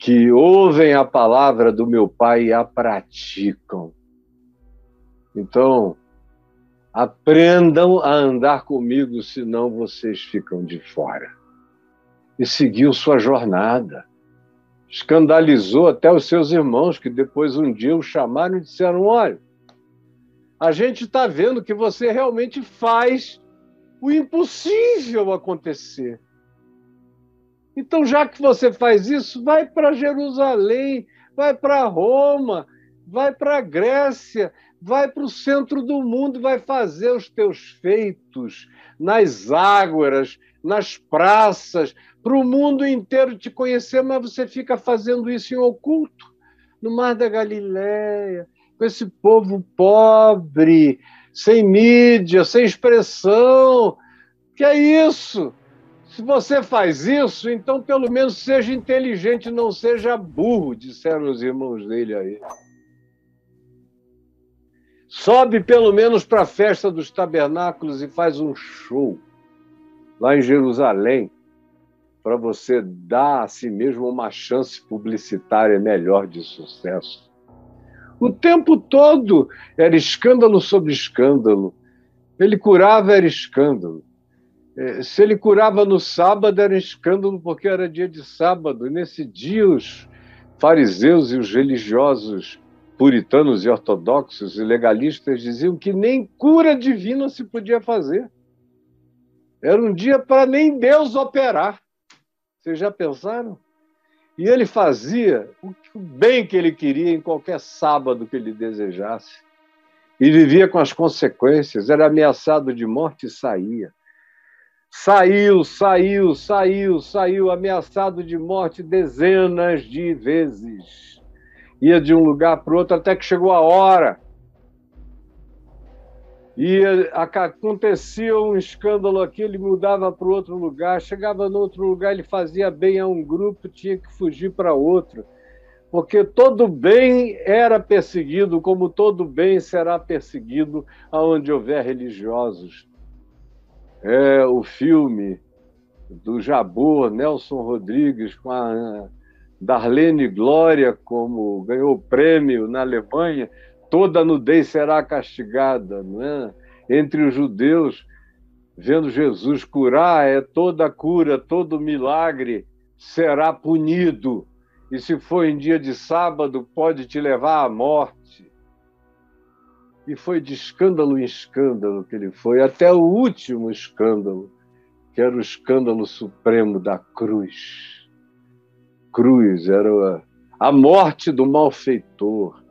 que ouvem a palavra do meu pai e a praticam. Então, aprendam a andar comigo, senão vocês ficam de fora. E seguiu sua jornada. Escandalizou até os seus irmãos, que depois um dia o chamaram e disseram: Olha, a gente está vendo que você realmente faz o impossível acontecer. Então, já que você faz isso, vai para Jerusalém, vai para Roma, vai para a Grécia, vai para o centro do mundo, vai fazer os teus feitos nas águas, nas praças, para o mundo inteiro te conhecer, mas você fica fazendo isso em oculto, no Mar da Galileia, com esse povo pobre, sem mídia, sem expressão. Que é isso? Se você faz isso, então pelo menos seja inteligente, não seja burro, disseram os irmãos dele aí. Sobe pelo menos para a festa dos tabernáculos e faz um show lá em Jerusalém, para você dar a si mesmo uma chance publicitária melhor de sucesso. O tempo todo era escândalo sobre escândalo. Ele curava, era escândalo. É, se ele curava no sábado, era escândalo porque era dia de sábado. E nesse dia, os fariseus e os religiosos puritanos e ortodoxos e legalistas diziam que nem cura divina se podia fazer. Era um dia para nem Deus operar. Vocês já pensaram? E ele fazia o bem que ele queria em qualquer sábado que ele desejasse. E vivia com as consequências, era ameaçado de morte e saía. Saiu, saiu, saiu, saiu, ameaçado de morte dezenas de vezes. Ia de um lugar para o outro até que chegou a hora e acontecia um escândalo aqui, ele mudava para outro lugar, chegava no outro lugar, ele fazia bem a um grupo, tinha que fugir para outro. Porque todo bem era perseguido, como todo bem será perseguido aonde houver religiosos. É o filme do Jabor, Nelson Rodrigues, com a Darlene Glória, como ganhou o prêmio na Alemanha, toda nudez será castigada, não é? Entre os judeus, vendo Jesus curar, é toda cura, todo milagre será punido. E se for em dia de sábado, pode te levar à morte. E foi de escândalo em escândalo que ele foi, até o último escândalo, que era o escândalo supremo da cruz. Cruz era a morte do malfeitor,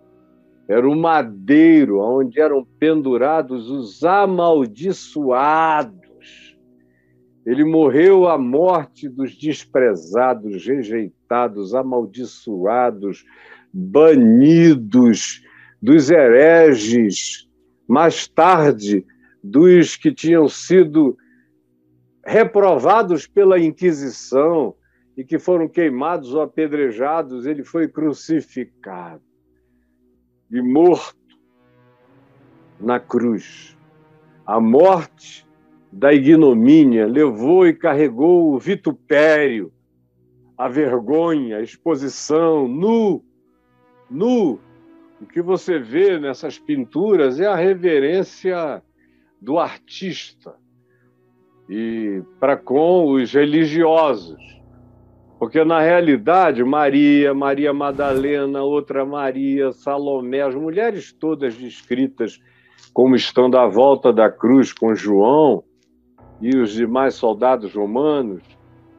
era o madeiro onde eram pendurados os amaldiçoados. Ele morreu à morte dos desprezados, rejeitados, amaldiçoados, banidos, dos hereges, mais tarde, dos que tinham sido reprovados pela Inquisição e que foram queimados ou apedrejados, ele foi crucificado e morto na cruz. A morte da ignomínia levou e carregou o vitupério, a vergonha, a exposição, nu, nu. O que você vê nessas pinturas é a reverência do artista e para com os religiosos. Porque, na realidade, Maria, Maria Madalena, outra Maria, Salomé, as mulheres todas descritas como estando à volta da cruz com João e os demais soldados romanos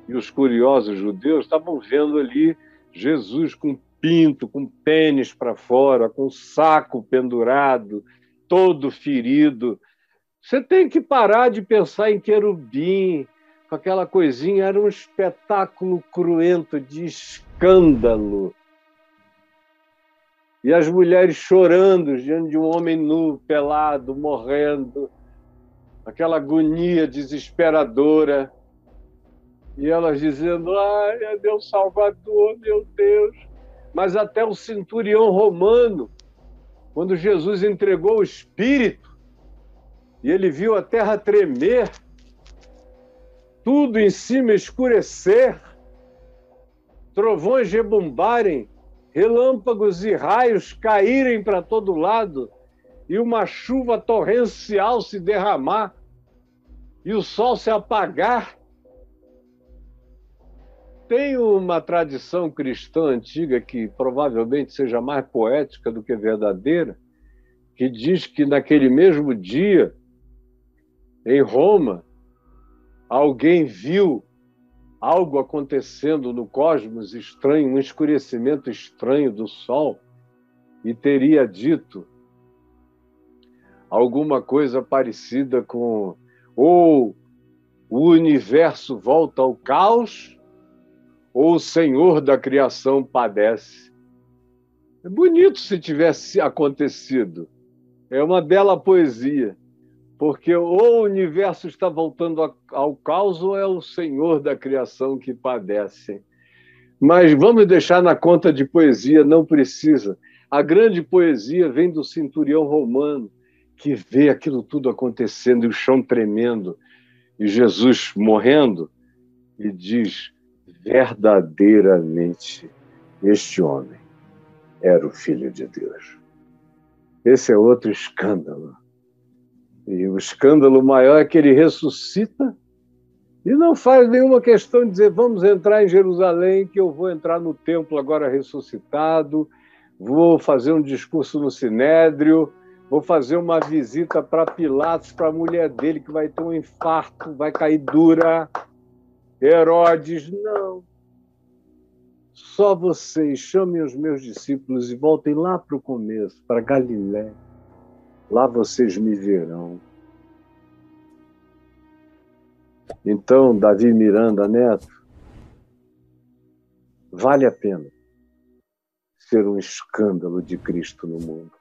e os curiosos judeus estavam vendo ali Jesus com pinto, com pênis para fora, com saco pendurado, todo ferido. Você tem que parar de pensar em querubim, com aquela coisinha, era um espetáculo cruento de escândalo. E as mulheres chorando diante de um homem nu, pelado, morrendo, aquela agonia desesperadora. E elas dizendo: Ai, meu Salvador, meu Deus. Mas até o centurião romano, quando Jesus entregou o Espírito, e ele viu a terra tremer, tudo em cima escurecer, trovões rebombarem, relâmpagos e raios caírem para todo lado e uma chuva torrencial se derramar e o sol se apagar. Tem uma tradição cristã antiga que provavelmente seja mais poética do que verdadeira, que diz que naquele mesmo dia, em Roma, alguém viu algo acontecendo no cosmos estranho, um escurecimento estranho do Sol, e teria dito alguma coisa parecida com ou o universo volta ao caos, ou o Senhor da criação padece. É bonito se tivesse acontecido. É uma bela poesia porque ou o universo está voltando ao caos ou é o Senhor da criação que padece. Mas vamos deixar na conta de poesia, não precisa. A grande poesia vem do centurião romano, que vê aquilo tudo acontecendo e o chão tremendo, e Jesus morrendo, e diz: verdadeiramente este homem era o Filho de Deus. Esse é outro escândalo e o escândalo maior é que ele ressuscita e não faz nenhuma questão de dizer vamos entrar em Jerusalém, que eu vou entrar no templo agora ressuscitado, vou fazer um discurso no Sinédrio, vou fazer uma visita para Pilatos, para a mulher dele que vai ter um infarto, vai cair dura. Herodes, não. Só vocês chamem os meus discípulos e voltem lá para o começo, para Galiléia lá vocês me verão. Então, Davi Miranda Neto, vale a pena ser um escândalo de Cristo no mundo.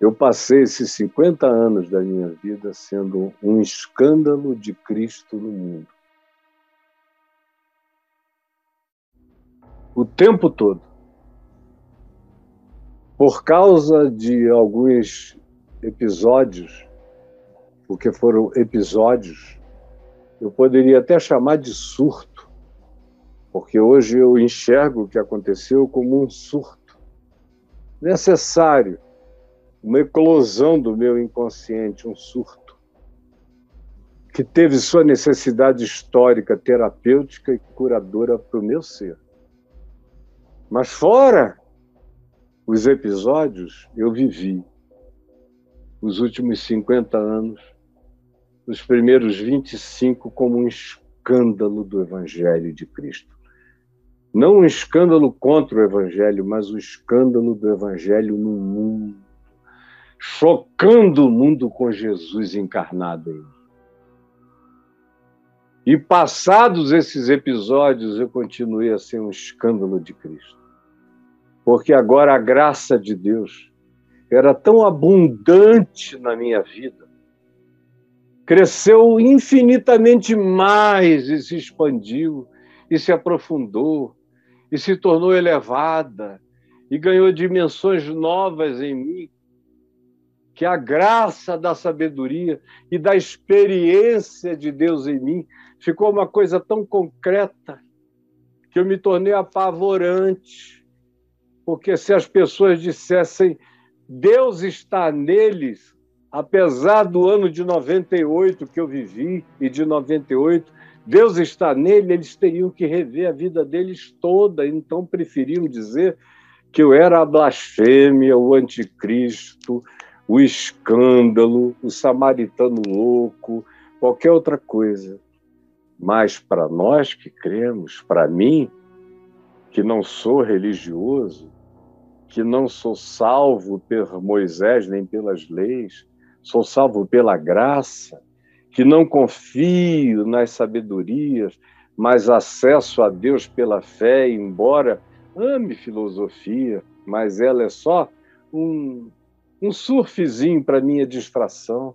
Eu passei esses 50 anos da minha vida sendo um escândalo de Cristo no mundo. O tempo todo por causa de alguns episódios, porque foram episódios, eu poderia até chamar de surto, porque hoje eu enxergo o que aconteceu como um surto necessário, uma eclosão do meu inconsciente, um surto, que teve sua necessidade histórica, terapêutica e curadora para o meu ser. Mas fora os episódios eu vivi os últimos 50 anos, os primeiros 25 como um escândalo do Evangelho de Cristo. Não um escândalo contra o Evangelho, mas um escândalo do Evangelho no mundo, chocando o mundo com Jesus encarnado em mim. E passados esses episódios, eu continuei a ser um escândalo de Cristo. Porque agora a graça de Deus era tão abundante na minha vida, cresceu infinitamente mais e se expandiu, e se aprofundou, e se tornou elevada, e ganhou dimensões novas em mim, que a graça da sabedoria e da experiência de Deus em mim ficou uma coisa tão concreta que eu me tornei apavorante porque se as pessoas dissessem Deus está neles, apesar do ano de 98 que eu vivi e de 98 Deus está nele, eles teriam que rever a vida deles toda, então preferiam dizer que eu era a blasfêmia, o anticristo, o escândalo, o samaritano louco, qualquer outra coisa. Mas para nós que cremos, para mim, que não sou religioso, que não sou salvo por Moisés nem pelas leis, sou salvo pela graça, que não confio nas sabedorias, mas acesso a Deus pela fé, embora ame filosofia, mas ela é só um, um surfzinho para minha distração,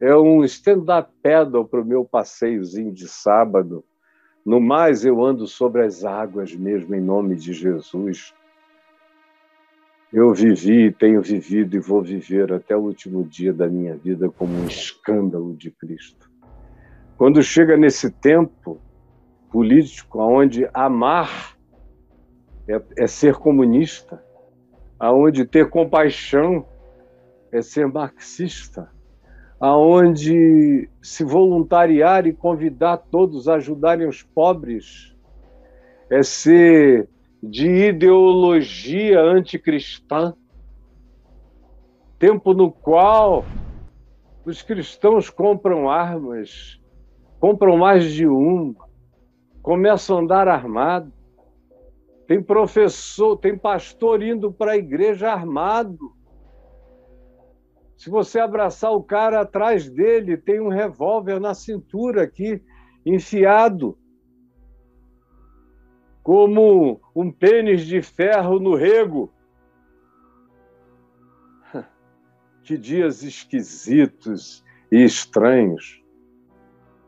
é um stand-up paddle para o meu passeiozinho de sábado. No mais, eu ando sobre as águas mesmo, em nome de Jesus. Eu vivi, tenho vivido e vou viver até o último dia da minha vida como um escândalo de Cristo. Quando chega nesse tempo político onde amar é, é ser comunista, aonde ter compaixão é ser marxista, aonde se voluntariar e convidar todos a ajudarem os pobres é ser de ideologia anticristã, tempo no qual os cristãos compram armas, compram mais de uma, começam a andar armado. Tem professor, tem pastor indo para a igreja armado. Se você abraçar o cara atrás dele, tem um revólver na cintura aqui, enfiado como um pênis de ferro no rego. Que dias esquisitos e estranhos.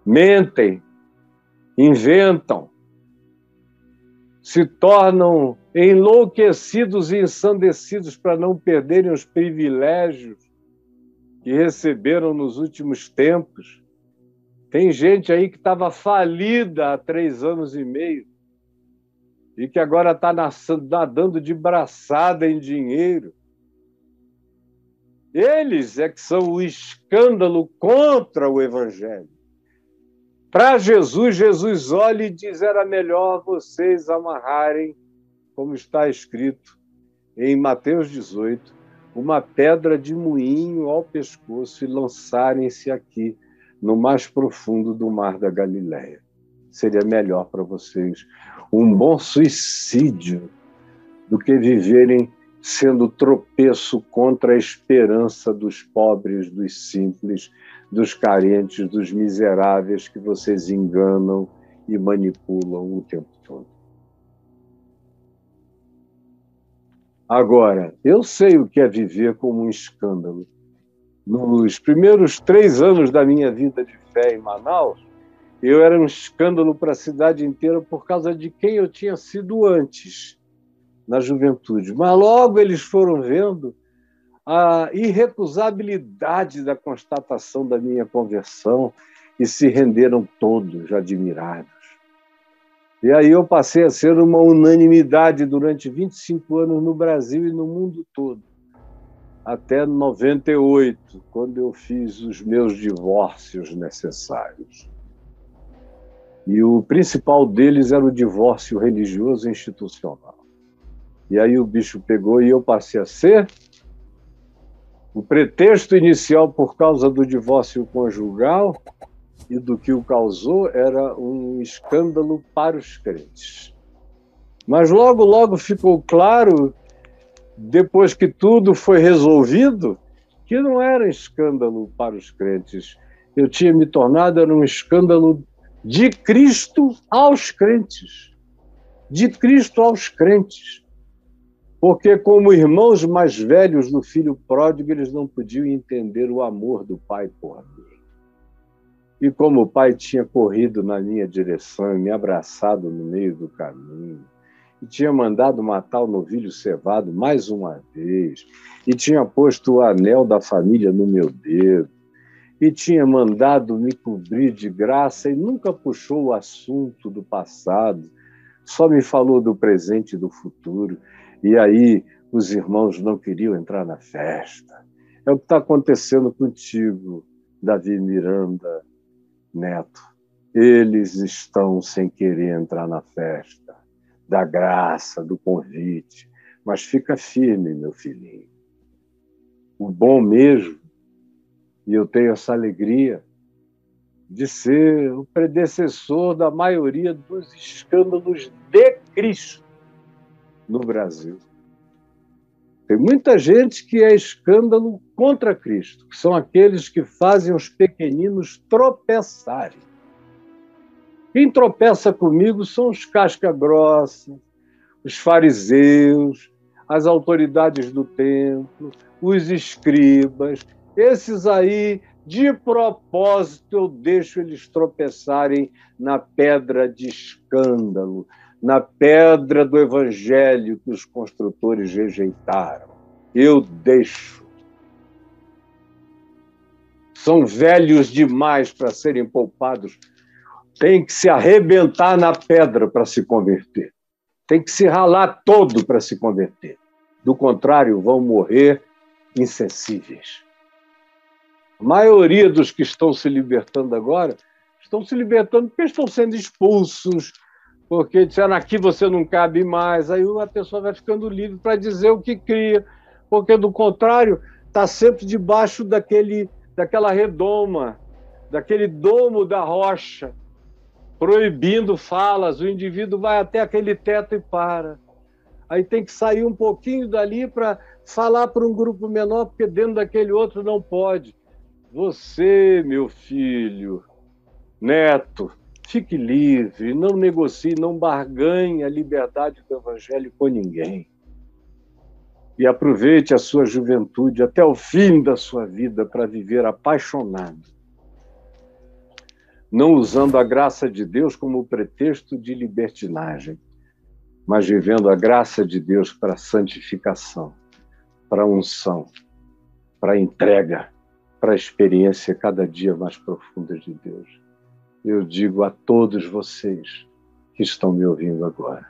Mentem, inventam, se tornam enlouquecidos e ensandecidos para não perderem os privilégios que receberam nos últimos tempos. Tem gente aí que estava falida há três anos e meio e que agora está nadando de braçada em dinheiro. Eles é que são o escândalo contra o Evangelho. Para Jesus, Jesus olha e diz: era melhor vocês amarrarem, como está escrito em Mateus 18, uma pedra de moinho ao pescoço e lançarem-se aqui, no mais profundo do mar da Galileia. Seria melhor para vocês um bom suicídio do que viverem sendo tropeço contra a esperança dos pobres, dos simples, dos carentes, dos miseráveis que vocês enganam e manipulam o tempo todo. Agora, eu sei o que é viver como um escândalo. Nos primeiros três anos da minha vida de fé em Manaus, eu era um escândalo para a cidade inteira por causa de quem eu tinha sido antes, na juventude. Mas logo eles foram vendo a irrecusabilidade da constatação da minha conversão e se renderam todos admirados. E aí eu passei a ser uma unanimidade durante 25 anos no Brasil e no mundo todo, até 98, quando eu fiz os meus divórcios necessários. E o principal deles era o divórcio religioso institucional. E aí o bicho pegou e eu passei a ser. O pretexto inicial por causa do divórcio conjugal e do que o causou era um escândalo para os crentes. Mas logo, logo ficou claro, depois que tudo foi resolvido, que não era escândalo para os crentes. Eu tinha me tornado era um escândalo de Cristo aos crentes. De Cristo aos crentes. Porque, como irmãos mais velhos do filho pródigo, eles não podiam entender o amor do pai por mim. E como o pai tinha corrido na minha direção e me abraçado no meio do caminho, e tinha mandado matar o novilho cevado mais uma vez, e tinha posto o anel da família no meu dedo, e tinha mandado me cobrir de graça e nunca puxou o assunto do passado, só me falou do presente e do futuro. E aí os irmãos não queriam entrar na festa. É o que está acontecendo contigo, Davi Miranda Neto. Eles estão sem querer entrar na festa da graça, do convite. Mas fica firme, meu filhinho. O bom mesmo, e eu tenho essa alegria de ser o predecessor da maioria dos escândalos de Cristo no Brasil. Tem muita gente que é escândalo contra Cristo, que são aqueles que fazem os pequeninos tropeçarem. Quem tropeça comigo são os casca-grossa, os fariseus, as autoridades do templo, os escribas. Esses aí, de propósito, eu deixo eles tropeçarem na pedra de escândalo, na pedra do evangelho que os construtores rejeitaram. Eu deixo. São velhos demais para serem poupados. Tem que se arrebentar na pedra para se converter. Tem que se ralar todo para se converter. Do contrário, vão morrer insensíveis. A maioria dos que estão se libertando agora estão se libertando porque estão sendo expulsos, porque disseram aqui você não cabe mais. Aí a pessoa vai ficando livre para dizer o que cria, porque do contrário está sempre debaixo daquele, daquela redoma, daquele domo da rocha, proibindo falas. O indivíduo vai até aquele teto e para. Aí tem que sair um pouquinho dali para falar para um grupo menor, porque dentro daquele outro não pode. Você, meu filho, neto, Fique livre, não negocie, não barganhe a liberdade do Evangelho com ninguém. E aproveite a sua juventude até o fim da sua vida para viver apaixonado, não usando a graça de Deus como pretexto de libertinagem, mas vivendo a graça de Deus para santificação, para unção, para entrega, para a experiência cada dia mais profunda de Deus eu digo a todos vocês que estão me ouvindo agora,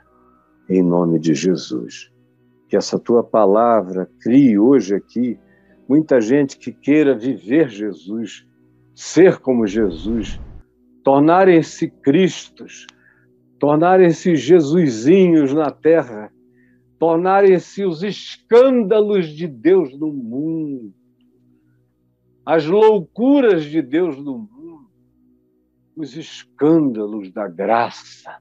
em nome de Jesus, que essa tua palavra crie hoje aqui muita gente que queira viver Jesus, ser como Jesus, tornarem-se Cristos, tornarem-se Jesusinhos na terra, tornarem-se os escândalos de Deus no mundo, as loucuras de Deus no mundo os escândalos da graça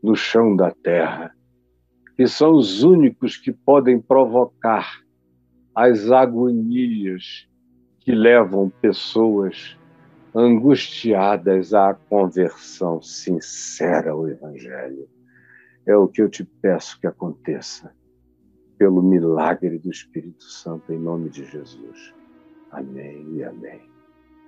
no chão da terra, que são os únicos que podem provocar as agonias que levam pessoas angustiadas à conversão sincera ao Evangelho. É o que eu te peço que aconteça, pelo milagre do Espírito Santo, em nome de Jesus. Amém e amém.